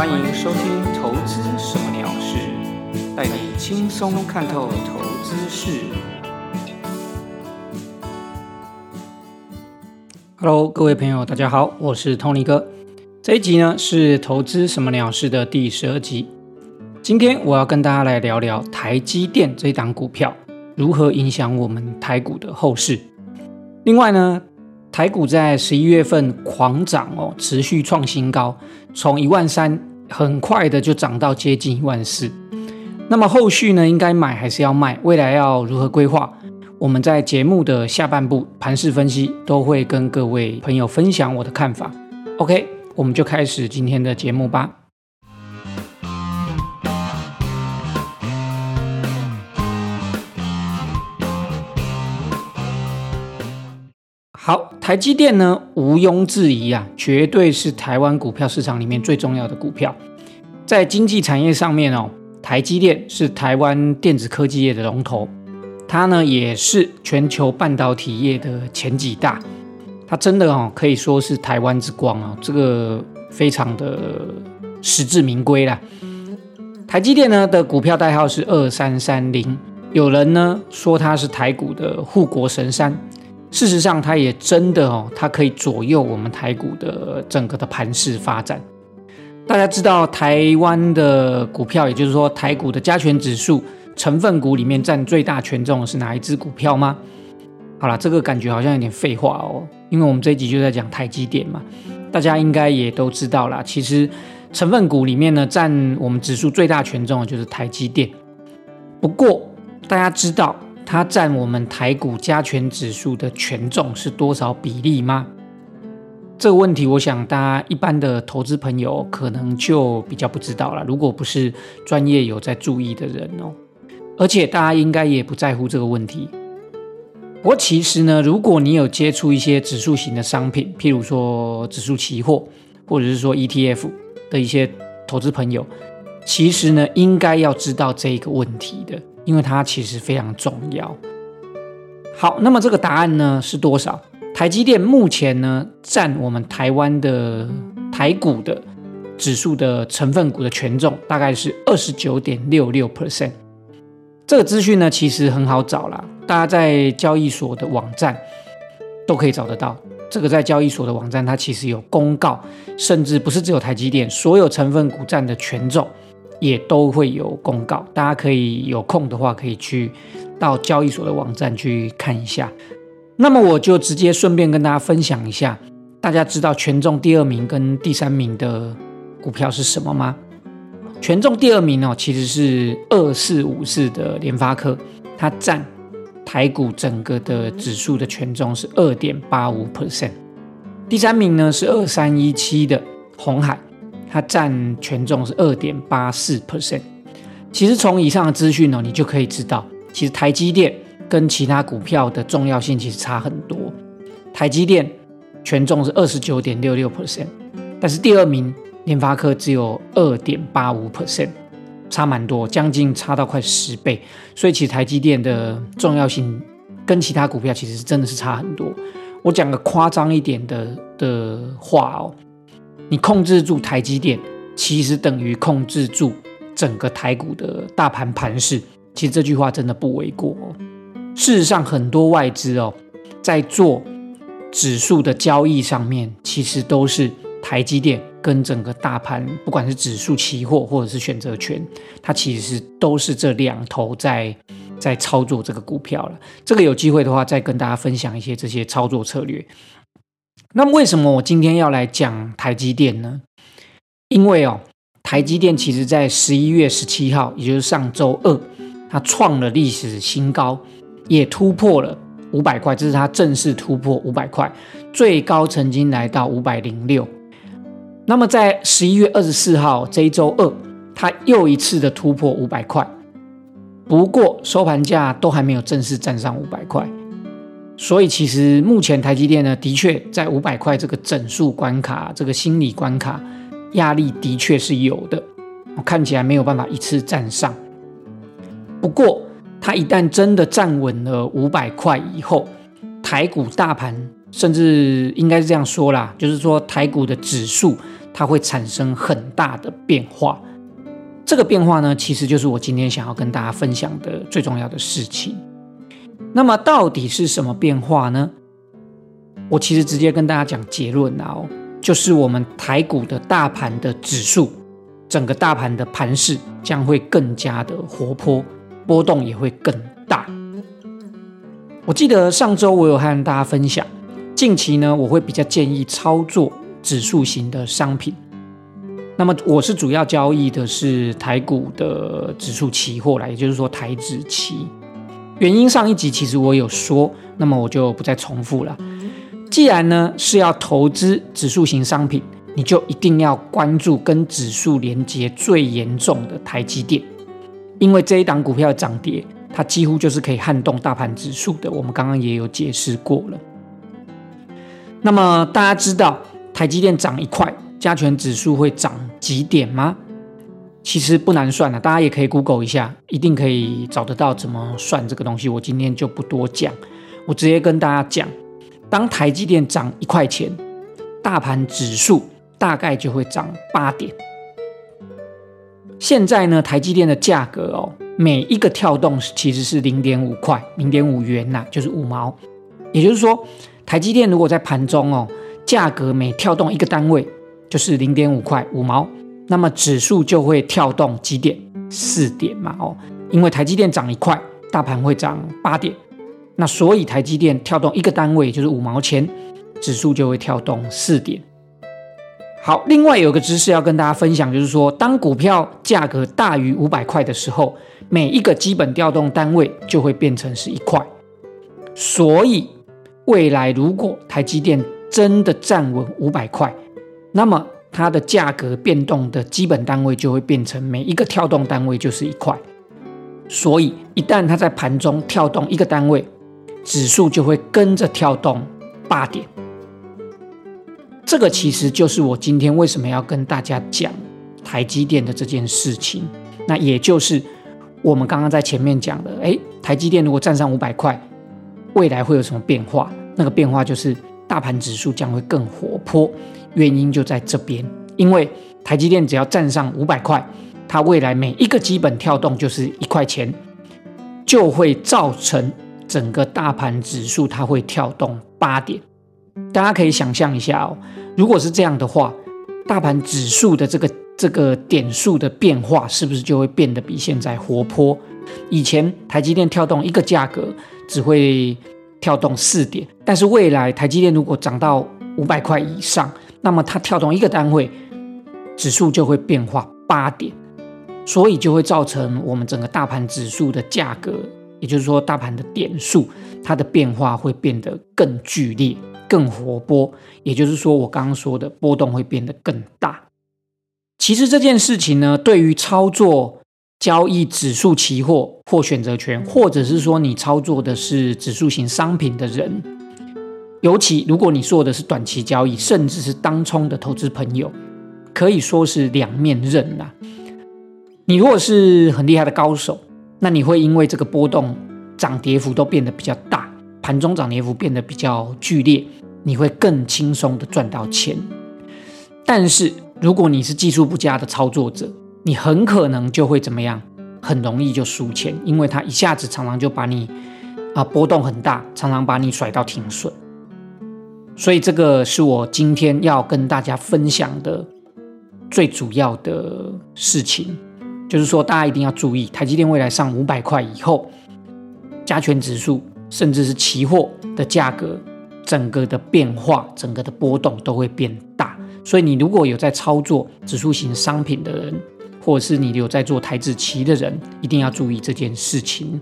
欢迎收听《投资什么鸟事》，带你轻松看透投资事。Hello，各位朋友，大家好，我是 Tony 哥。这一集呢是《投资什么鸟事》的第十二集。今天我要跟大家来聊聊台积电这一档股票如何影响我们台股的后市。另外呢，台股在十一月份狂涨哦，持续创新高，从一万三很快的就涨到接近一万四。那么后续呢，应该买还是要卖？未来要如何规划？我们在节目的下半部盘势分析都会跟各位朋友分享我的看法。OK，我们就开始今天的节目吧。好，台积电呢，毋庸置疑啊，绝对是台湾股票市场里面最重要的股票。在经济产业上面哦，台积电是台湾电子科技业的龙头，它呢也是全球半导体业的前几大。它真的哦，可以说是台湾之光啊，这个非常的实至名归啦。台积电呢的股票代号是二三三零，有人呢说它是台股的护国神山。事实上，它也真的哦，它可以左右我们台股的整个的盘势发展。大家知道台湾的股票，也就是说台股的加权指数成分股里面占最大权重的是哪一只股票吗？好了，这个感觉好像有点废话哦，因为我们这一集就在讲台积电嘛，大家应该也都知道啦。其实成分股里面呢，占我们指数最大权重的就是台积电。不过大家知道。它占我们台股加权指数的权重是多少比例吗？这个问题，我想大家一般的投资朋友可能就比较不知道了。如果不是专业有在注意的人哦，而且大家应该也不在乎这个问题。不过其实呢，如果你有接触一些指数型的商品，譬如说指数期货，或者是说 ETF 的一些投资朋友，其实呢，应该要知道这一个问题的。因为它其实非常重要。好，那么这个答案呢是多少？台积电目前呢占我们台湾的台股的指数的成分股的权重大概是二十九点六六 percent。这个资讯呢其实很好找啦，大家在交易所的网站都可以找得到。这个在交易所的网站它其实有公告，甚至不是只有台积电，所有成分股占的权重。也都会有公告，大家可以有空的话，可以去到交易所的网站去看一下。那么我就直接顺便跟大家分享一下，大家知道权重第二名跟第三名的股票是什么吗？权重第二名哦，其实是二四五四的联发科，它占台股整个的指数的权重是二点八五 percent。第三名呢是二三一七的红海。它占权重是二点八四 percent。其实从以上的资讯呢，你就可以知道，其实台积电跟其他股票的重要性其实差很多。台积电权重是二十九点六六 percent，但是第二名联发科只有二点八五 percent，差蛮多，将近差到快十倍。所以其实台积电的重要性跟其他股票其实是真的是差很多。我讲个夸张一点的的话哦。你控制住台积电，其实等于控制住整个台股的大盘盘势。其实这句话真的不为过哦。事实上，很多外资哦，在做指数的交易上面，其实都是台积电跟整个大盘，不管是指数期货或者是选择权，它其实都是这两头在在操作这个股票了。这个有机会的话，再跟大家分享一些这些操作策略。那么为什么我今天要来讲台积电呢？因为哦，台积电其实在十一月十七号，也就是上周二，它创了历史新高，也突破了五百块，这是它正式突破五百块，最高曾经来到五百零六。那么在十一月二十四号这一周二，它又一次的突破五百块，不过收盘价都还没有正式站上五百块。所以其实目前台积电呢，的确在五百块这个整数关卡，这个心理关卡压力的确是有的，看起来没有办法一次站上。不过它一旦真的站稳了五百块以后，台股大盘甚至应该是这样说啦，就是说台股的指数它会产生很大的变化。这个变化呢，其实就是我今天想要跟大家分享的最重要的事情。那么到底是什么变化呢？我其实直接跟大家讲结论啊，就是我们台股的大盘的指数，整个大盘的盘势将会更加的活泼，波动也会更大。我记得上周我有和大家分享，近期呢我会比较建议操作指数型的商品。那么我是主要交易的是台股的指数期货啦，也就是说台指期。原因上一集其实我有说，那么我就不再重复了。既然呢是要投资指数型商品，你就一定要关注跟指数连接最严重的台积电，因为这一档股票涨跌，它几乎就是可以撼动大盘指数的。我们刚刚也有解释过了。那么大家知道台积电涨一块，加权指数会涨几点吗？其实不难算的，大家也可以 Google 一下，一定可以找得到怎么算这个东西。我今天就不多讲，我直接跟大家讲。当台积电涨一块钱，大盘指数大概就会涨八点。现在呢，台积电的价格哦，每一个跳动其实是零点五块，零点五元呐，就是五毛。也就是说，台积电如果在盘中哦，价格每跳动一个单位就是零点五块五毛，那么指数就会跳动几点？四点嘛哦，因为台积电涨一块，大盘会涨八点。那所以台积电跳动一个单位就是五毛钱，指数就会跳动四点。好，另外有个知识要跟大家分享，就是说当股票价格大于五百块的时候，每一个基本调动单位就会变成是一块。所以未来如果台积电真的站稳五百块，那么它的价格变动的基本单位就会变成每一个跳动单位就是一块。所以一旦它在盘中跳动一个单位，指数就会跟着跳动八点，这个其实就是我今天为什么要跟大家讲台积电的这件事情。那也就是我们刚刚在前面讲的，诶，台积电如果站上五百块，未来会有什么变化？那个变化就是大盘指数将会更活泼。原因就在这边，因为台积电只要站上五百块，它未来每一个基本跳动就是一块钱，就会造成。整个大盘指数它会跳动八点，大家可以想象一下哦。如果是这样的话，大盘指数的这个这个点数的变化是不是就会变得比现在活泼？以前台积电跳动一个价格只会跳动四点，但是未来台积电如果涨到五百块以上，那么它跳动一个单位指数就会变化八点，所以就会造成我们整个大盘指数的价格。也就是说，大盘的点数它的变化会变得更剧烈、更活泼。也就是说，我刚刚说的波动会变得更大。其实这件事情呢，对于操作交易指数期货或选择权，或者是说你操作的是指数型商品的人，尤其如果你做的是短期交易，甚至是当冲的投资朋友，可以说是两面刃呐。你如果是很厉害的高手。那你会因为这个波动涨跌幅都变得比较大，盘中涨跌幅变得比较剧烈，你会更轻松的赚到钱。但是如果你是技术不佳的操作者，你很可能就会怎么样？很容易就输钱，因为它一下子常常就把你啊波动很大，常常把你甩到停损。所以这个是我今天要跟大家分享的最主要的事情。就是说，大家一定要注意，台积电未来上五百块以后，加权指数甚至是期货的价格，整个的变化、整个的波动都会变大。所以，你如果有在操作指数型商品的人，或者是你有在做台指期的人，一定要注意这件事情。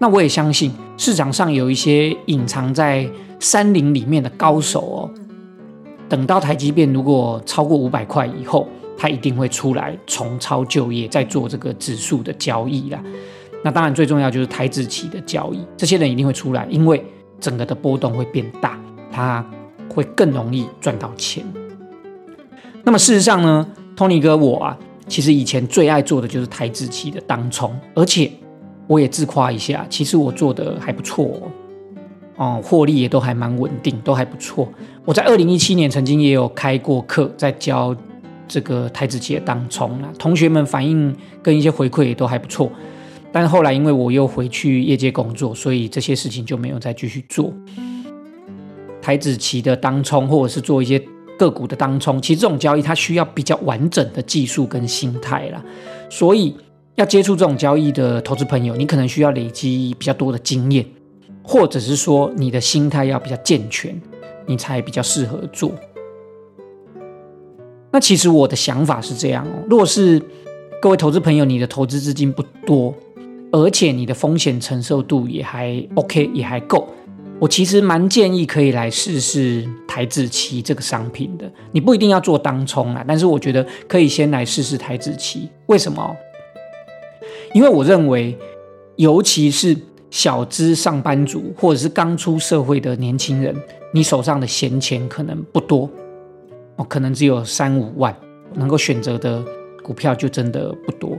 那我也相信，市场上有一些隐藏在山林里面的高手哦，等到台积电如果超过五百块以后。他一定会出来重操旧业，再做这个指数的交易啦。那当然最重要就是台资期的交易，这些人一定会出来，因为整个的波动会变大，他会更容易赚到钱。那么事实上呢，Tony 哥我啊，其实以前最爱做的就是台资期的当冲，而且我也自夸一下，其实我做的还不错。哦，获利也都还蛮稳定，都还不错。我在二零一七年曾经也有开过课，在教这个台子期的当冲啊，同学们反应跟一些回馈也都还不错。但后来因为我又回去业界工作，所以这些事情就没有再继续做。台子期的当冲，或者是做一些个股的当冲，其实这种交易它需要比较完整的技术跟心态啦。所以要接触这种交易的投资朋友，你可能需要累积比较多的经验，或者是说你的心态要比较健全，你才比较适合做。那其实我的想法是这样哦，如果是各位投资朋友，你的投资资金不多，而且你的风险承受度也还 OK，也还够。我其实蛮建议可以来试试台子期这个商品的，你不一定要做当冲啊，但是我觉得可以先来试试台子期。为什么？因为我认为，尤其是小资上班族或者是刚出社会的年轻人，你手上的闲钱可能不多，哦，可能只有三五万，能够选择的股票就真的不多。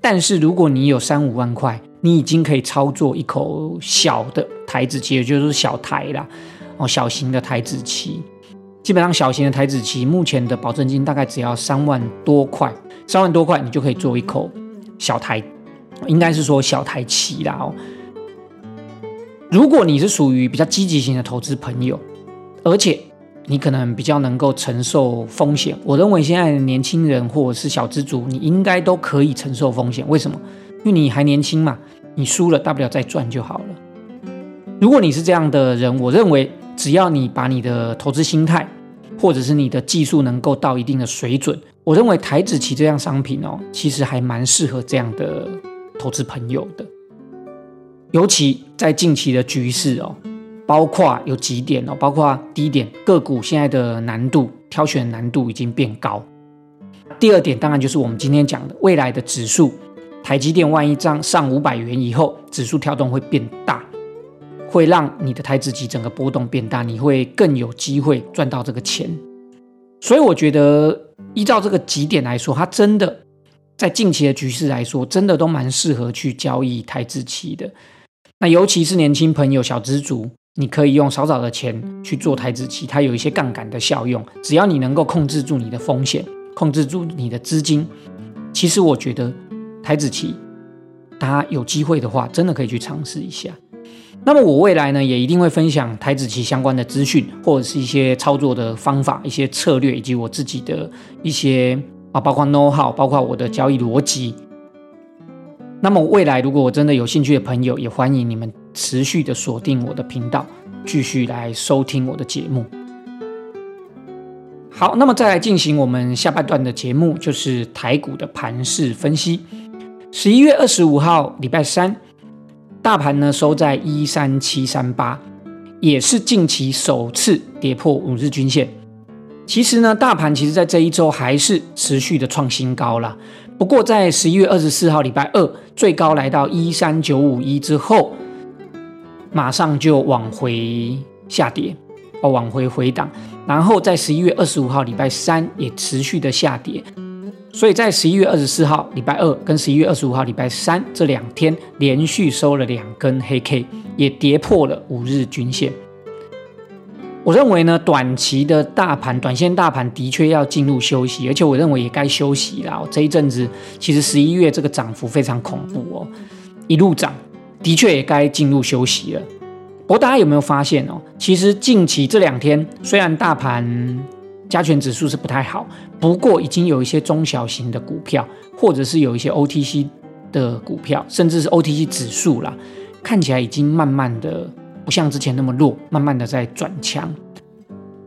但是如果你有三五万块，你已经可以操作一口小的台子期，也就是小台啦，哦，小型的台子期，基本上小型的台子期目前的保证金大概只要三万多块，三万多块你就可以做一口小台，应该是说小台期啦哦。如果你是属于比较积极型的投资朋友，而且你可能比较能够承受风险，我认为现在的年轻人或者是小资族，你应该都可以承受风险。为什么？因为你还年轻嘛，你输了大不了再赚就好了。如果你是这样的人，我认为只要你把你的投资心态，或者是你的技术能够到一定的水准，我认为台子期这样商品哦，其实还蛮适合这样的投资朋友的。尤其在近期的局势哦，包括有几点哦，包括第一点，个股现在的难度挑选难度已经变高。第二点，当然就是我们今天讲的未来的指数。台积电万一涨上五百元以后，指数跳动会变大，会让你的台资期整个波动变大，你会更有机会赚到这个钱。所以我觉得依照这个几点来说，它真的在近期的局势来说，真的都蛮适合去交易台资期的。那尤其是年轻朋友、小资族，你可以用少少的钱去做台子期，它有一些杠杆的效用。只要你能够控制住你的风险，控制住你的资金，其实我觉得。台子期，大家有机会的话，真的可以去尝试一下。那么我未来呢，也一定会分享台子期相关的资讯，或者是一些操作的方法、一些策略，以及我自己的一些啊，包括 know how，包括我的交易逻辑。那么未来如果我真的有兴趣的朋友，也欢迎你们持续的锁定我的频道，继续来收听我的节目。好，那么再来进行我们下半段的节目，就是台股的盘势分析。十一月二十五号，礼拜三，大盘呢收在一三七三八，也是近期首次跌破五日均线。其实呢，大盘其实在这一周还是持续的创新高了。不过在十一月二十四号，礼拜二，最高来到一三九五一之后，马上就往回下跌，哦，往回回档，然后在十一月二十五号，礼拜三也持续的下跌。所以在十一月二十四号礼拜二跟十一月二十五号礼拜三这两天连续收了两根黑 K，也跌破了五日均线。我认为呢，短期的大盘、短线大盘的确要进入休息，而且我认为也该休息了。这一阵子其实十一月这个涨幅非常恐怖哦，一路涨，的确也该进入休息了。不过大家有没有发现哦？其实近期这两天虽然大盘，加权指数是不太好，不过已经有一些中小型的股票，或者是有一些 OTC 的股票，甚至是 OTC 指数啦，看起来已经慢慢的不像之前那么弱，慢慢的在转强。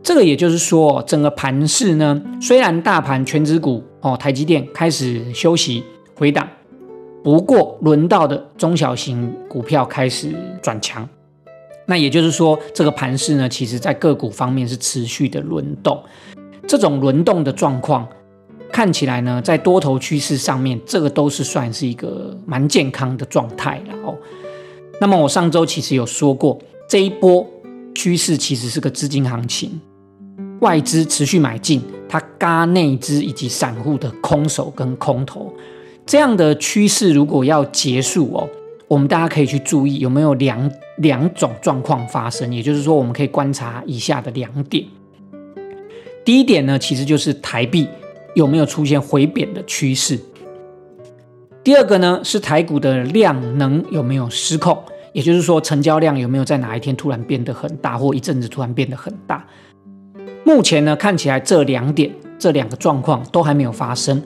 这个也就是说，整个盘势呢，虽然大盘全指股哦，台积电开始休息回档，不过轮到的中小型股票开始转强。那也就是说，这个盘势呢，其实在个股方面是持续的轮动。这种轮动的状况看起来呢，在多头趋势上面，这个都是算是一个蛮健康的状态了哦。那么我上周其实有说过，这一波趋势其实是个资金行情，外资持续买进，它嘎内资以及散户的空手跟空头这样的趋势，如果要结束哦。我们大家可以去注意有没有两两种状况发生，也就是说，我们可以观察以下的两点。第一点呢，其实就是台币有没有出现回贬的趋势。第二个呢，是台股的量能有没有失控，也就是说，成交量有没有在哪一天突然变得很大，或一阵子突然变得很大。目前呢，看起来这两点、这两个状况都还没有发生。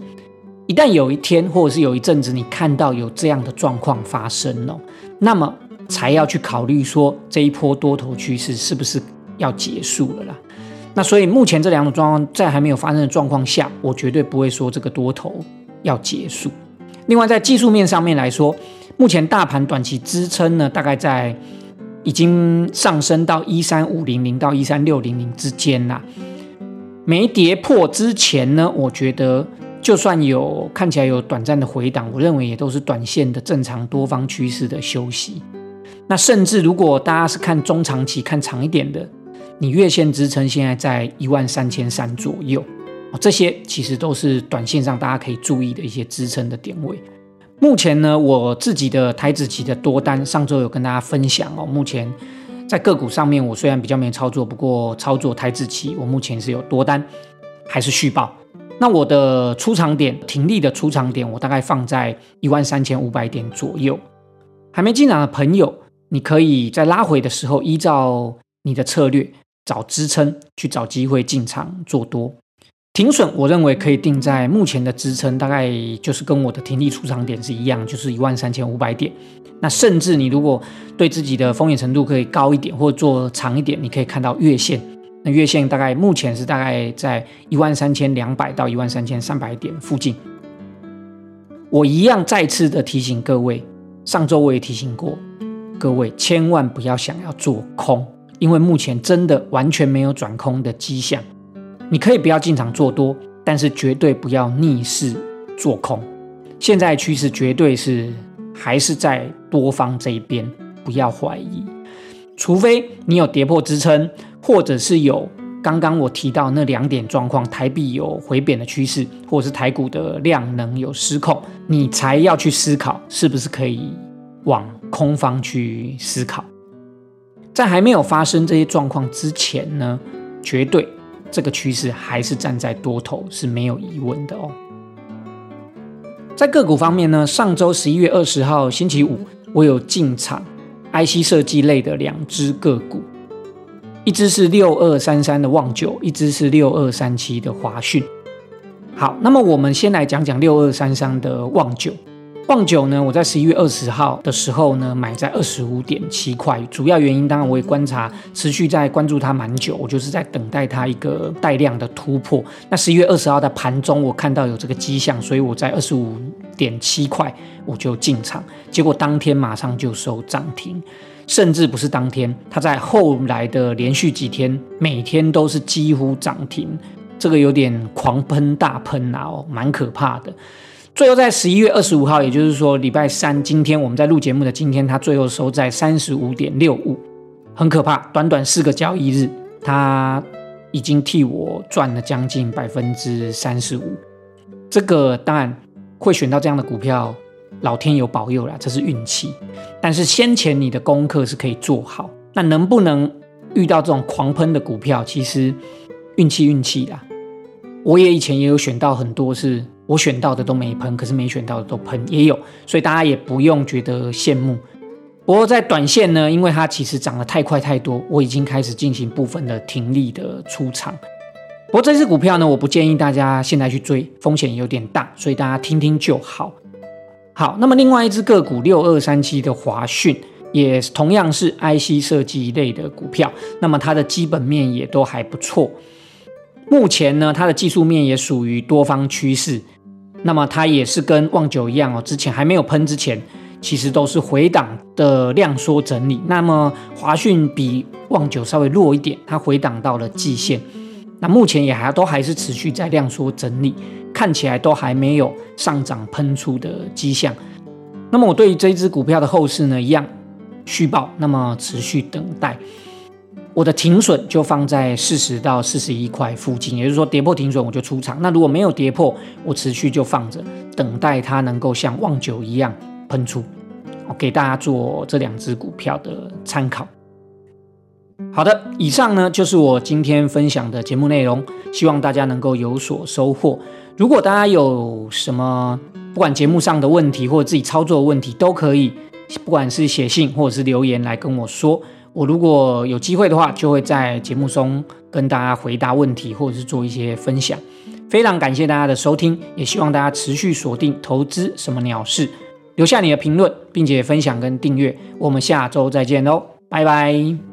一旦有一天，或者是有一阵子，你看到有这样的状况发生了，那么才要去考虑说这一波多头趋势是不是要结束了啦。那所以目前这两种状况在还没有发生的状况下，我绝对不会说这个多头要结束。另外，在技术面上面来说，目前大盘短期支撑呢，大概在已经上升到一三五零零到一三六零零之间啦。没跌破之前呢，我觉得就算有看起来有短暂的回档，我认为也都是短线的正常多方趋势的休息。那甚至如果大家是看中长期、看长一点的，你月线支撑现在在一万三千三左右。这些其实都是短线上大家可以注意的一些支撑的点位。目前呢，我自己的台子期的多单，上周有跟大家分享哦。目前在个股上面，我虽然比较没操作，不过操作台子期，我目前是有多单，还是续报。那我的出场点，停利的出场点，我大概放在一万三千五百点左右。还没进场的朋友，你可以在拉回的时候，依照你的策略找支撑，去找机会进场做多。停损，我认为可以定在目前的支撑，大概就是跟我的停利出场点是一样，就是一万三千五百点。那甚至你如果对自己的风险程度可以高一点，或做长一点，你可以看到月线。那月线大概目前是大概在一万三千两百到一万三千三百点附近。我一样再次的提醒各位，上周我也提醒过各位，千万不要想要做空，因为目前真的完全没有转空的迹象。你可以不要进场做多，但是绝对不要逆势做空。现在趋势绝对是还是在多方这一边，不要怀疑。除非你有跌破支撑，或者是有刚刚我提到那两点状况，台币有回贬的趋势，或者是台股的量能有失控，你才要去思考是不是可以往空方去思考。在还没有发生这些状况之前呢，绝对。这个趋势还是站在多头是没有疑问的哦。在个股方面呢，上周十一月二十号星期五，我有进场 IC 设计类的两只个股，一只是六二三三的旺九，一只是六二三七的华讯。好，那么我们先来讲讲六二三三的旺九。旺九呢，我在十一月二十号的时候呢，买在二十五点七块。主要原因当然我也观察，持续在关注它蛮久，我就是在等待它一个带量的突破。那十一月二十号的盘中，我看到有这个迹象，所以我在二十五点七块我就进场。结果当天马上就收涨停，甚至不是当天，它在后来的连续几天，每天都是几乎涨停，这个有点狂喷大喷啊，哦，蛮可怕的。最后在十一月二十五号，也就是说礼拜三，今天我们在录节目的今天，它最后收在三十五点六五，很可怕。短短四个交易日，它已经替我赚了将近百分之三十五。这个当然会选到这样的股票，老天有保佑啦，这是运气。但是先前你的功课是可以做好，那能不能遇到这种狂喷的股票，其实运气运气啦。我也以前也有选到很多是。我选到的都没喷，可是没选到的都喷也有，所以大家也不用觉得羡慕。不过在短线呢，因为它其实涨得太快太多，我已经开始进行部分的停利的出场。不过这只股票呢，我不建议大家现在去追，风险有点大，所以大家听听就好。好，那么另外一只个股六二三七的华讯，也同样是 IC 设计一类的股票，那么它的基本面也都还不错。目前呢，它的技术面也属于多方趋势。那么它也是跟旺九一样哦，之前还没有喷之前，其实都是回档的量缩整理。那么华讯比旺九稍微弱一点，它回档到了季线。那目前也还都还是持续在量缩整理，看起来都还没有上涨喷出的迹象。那么我对于这只股票的后市呢，一样续报，那么持续等待。我的停损就放在四十到四十一块附近，也就是说跌破停损我就出场。那如果没有跌破，我持续就放着，等待它能够像旺九一样喷出。我给大家做这两只股票的参考。好的，以上呢就是我今天分享的节目内容，希望大家能够有所收获。如果大家有什么不管节目上的问题或者自己操作的问题，都可以，不管是写信或者是留言来跟我说。我如果有机会的话，就会在节目中跟大家回答问题，或者是做一些分享。非常感谢大家的收听，也希望大家持续锁定投资什么鸟事，留下你的评论，并且分享跟订阅。我们下周再见喽，拜拜。